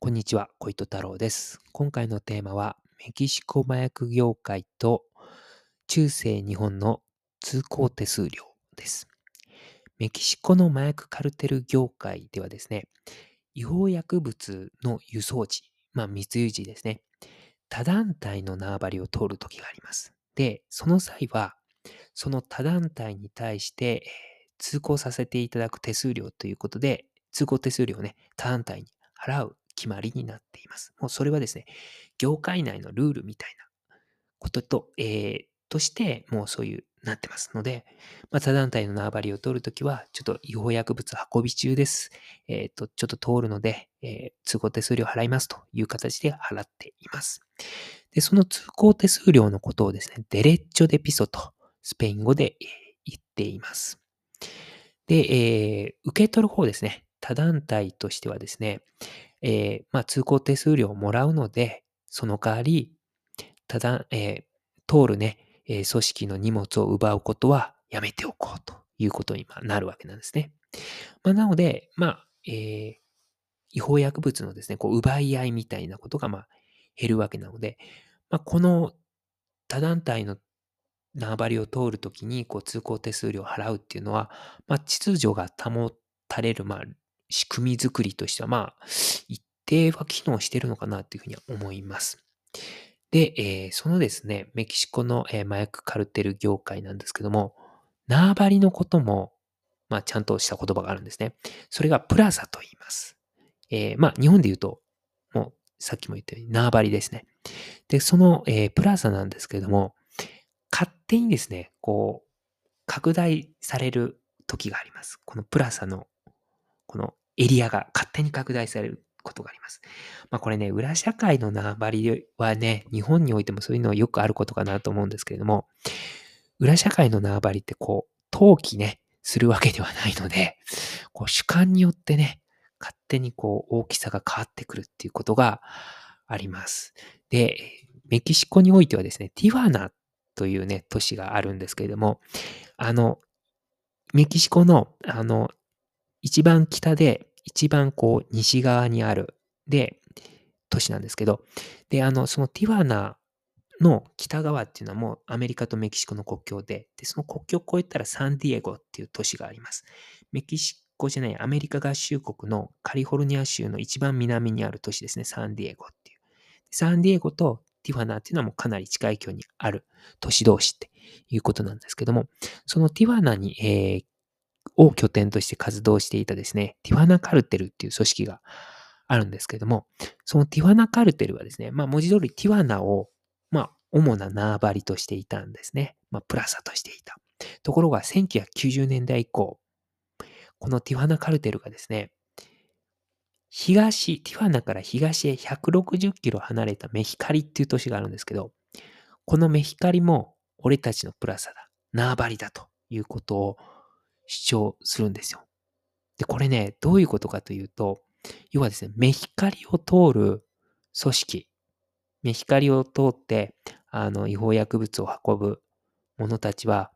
こんにちは、小糸太郎です。今回のテーマは、メキシコ麻薬業界と中世日本の通行手数料です。メキシコの麻薬カルテル業界ではですね、違法薬物の輸送時、まあ密輸時ですね、他団体の縄張りを通る時があります。で、その際は、その他団体に対して、通行させていただく手数料ということで、通行手数料をね、他団体に払う決まりになっています。もうそれはですね、業界内のルールみたいなことと、えーとして、もうそういう、なってますので、まあ、他団体の縄張りを通るときは、ちょっと違法薬物運び中です。えっ、と、ちょっと通るので、えー通行手数料払いますという形で払っています。で、その通行手数料のことをですね、デレッチョデピソとスペイン語で、言っています。で、えー受け取る方ですね、他団体としてはですね、えーまあ、通行手数料をもらうので、その代わり、ただ、えー通るね、えー組織の荷物を奪うことはやめておこうということになるわけなんですね。まあ、なので、まあ、えー違法薬物のですね、こう奪い合いみたいなことがまあ減るわけなので、まあ、この他団体の縄張りを通るときにこう通行手数料を払うっていうのは、まあ、秩序が保たれる、まあ、仕組み作りとしては、まあ、一定は機能してるのかなというふうには思います。で、えーそのですね、メキシコの、えー麻薬カルテル業界なんですけども、縄張りのことも、まあ、ちゃんとした言葉があるんですね。それがプラザと言います。えーまあ、日本で言うと、もう、さっきも言ったように縄張りですね。で、その、えープラザなんですけれども、勝手にですね、こう、拡大される時があります。このプラザの、このエリアが勝手に拡大されることがあります。まあこれね、裏社会の縄張りはね、日本においてもそういうのはよくあることかなと思うんですけれども、裏社会の縄張りってこう、登記ね、するわけではないので、こう主観によってね、勝手にこう大きさが変わってくるっていうことがあります。で、メキシコにおいてはですね、ティファナというね、都市があるんですけれども、あの、メキシコの、あの、一番北で、一番こう、西側にある、で、都市なんですけど、で、あの、そのティファナの北側っていうのはもうアメリカとメキシコの国境で、で、その国境を越えたらサンディエゴっていう都市があります。メキシコじゃない、アメリカ合衆国のカリフォルニア州の一番南にある都市ですね、サンディエゴっていう。サンディエゴとティファナっていうのはもうかなり近い距離にある都市同士っていうことなんですけども、そのティファナに、えーを拠点として活動していたですね、ティファナカルテルっていう組織があるんですけれども、そのティファナカルテルはですね、まあ文字通りティファナを、まあ主な縄張りとしていたんですね。まあプラザとしていた。ところが1990年代以降、このティファナカルテルがですね、東、ティファナから東へ160キロ離れたメヒカリっていう都市があるんですけど、このメヒカリも俺たちのプラザだ、縄張りだということを主張するんですよ。で、これね、どういうことかというと、要はですね、メヒカリを通る組織、メヒカリを通って、あの、違法薬物を運ぶ者たちは、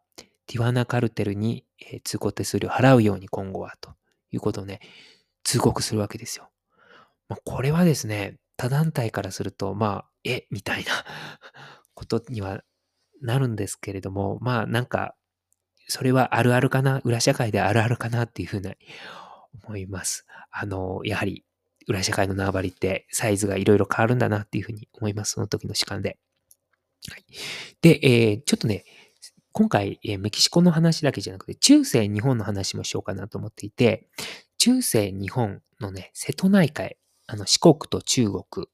ティファナカルテルに、え通行手数料を払うように今後は、ということをね、通告するわけですよ。まあ、これはですね、他団体からすると、まあ、え、みたいなことにはなるんですけれども、まあ、なんか、それはあるあるかな、裏社会であるあるかな？っていうふうに思います。あの、やはり、裏社会の縄張りってサイズがいろいろ変わるんだなっていうふうに思います。その時の主観で。はい、で、えーちょっとね、今回、えーメキシコの話だけじゃなくて、中世日本の話もしようかなと思っていて、中世日本のね、瀬戸内海、あの四国と中国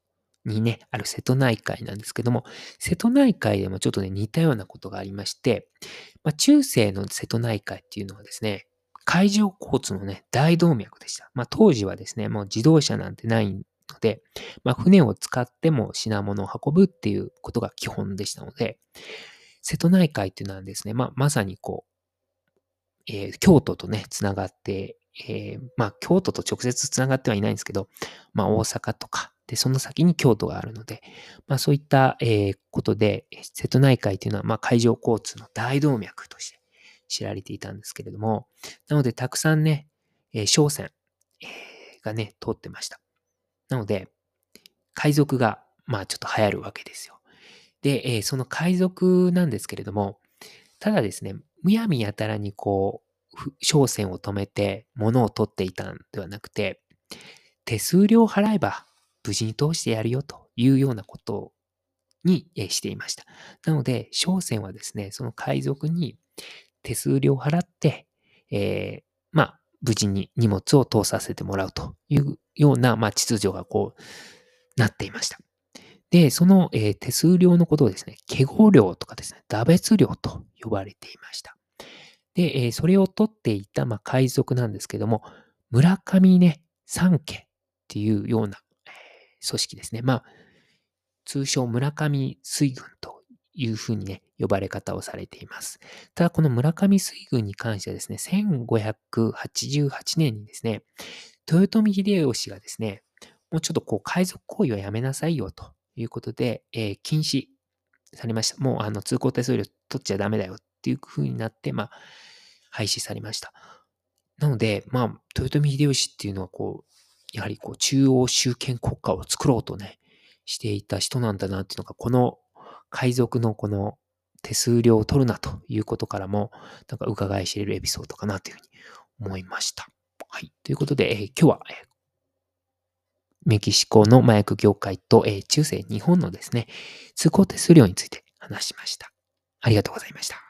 にね、ある瀬戸内海なんですけども、瀬戸内海でもちょっとね、似たようなことがありまして、まあ、中世の瀬戸内海っていうのはですね、海上交通のね、大動脈でした。まあ、当時はですね、もう自動車なんてないので、まあ、船を使っても品物を運ぶっていうことが基本でしたので、瀬戸内海っていうのはですね、まあ、まさにこう、えー京都とね、つながって、えーまあ、京都と直接つながってはいないんですけど、まあ、大阪とか、で、その先に京都があるので、まあ、そういった、えことで、瀬戸内海っていうのは、まあ、海上交通の大動脈として知られていたんですけれども、なので、たくさんね、え商船、がね、通ってました。なので、海賊が、まあちょっと流行るわけですよ。で、えその海賊なんですけれども、ただですね、むやみやたらにこう、商船を止めて物を取っていたんではなくて、手数料払えば無事に通してやるよというようなことにしていました。なので、商船はですね、その海賊に手数料を払って、えーまあ、無事に荷物を通させてもらうというような、まあ、秩序がこう、なっていました。で、その、えー手数料のことをですね、ケゴ料とかですね、打別料と呼ばれていました。で、えーそれを取っていた、まあ、海賊なんですけども、村上ね、三家っていうような、組織ですね。まあ、通称村上水軍というふうにね、呼ばれ方をされています。ただ、この村上水軍に関してはですね、1588年にですね、豊臣秀吉がですね、もうちょっとこう海賊行為はやめなさいよということで、えー禁止されました。もうあの通行手数料取っちゃダメだよっていう風になって、まあ、廃止されました。なので、まあ、豊臣秀吉っていうのはこう、やはりこう中央集権国家を作ろうとね、していた人なんだなっていうのが、この海賊のこの手数料を取るなということからも、なんか伺い知れるエピソードかなというふうに思いました。はい。ということで、えー今日は、えーメキシコの麻薬業界と、えー中世日本のですね、通行手数料について話しました。ありがとうございました。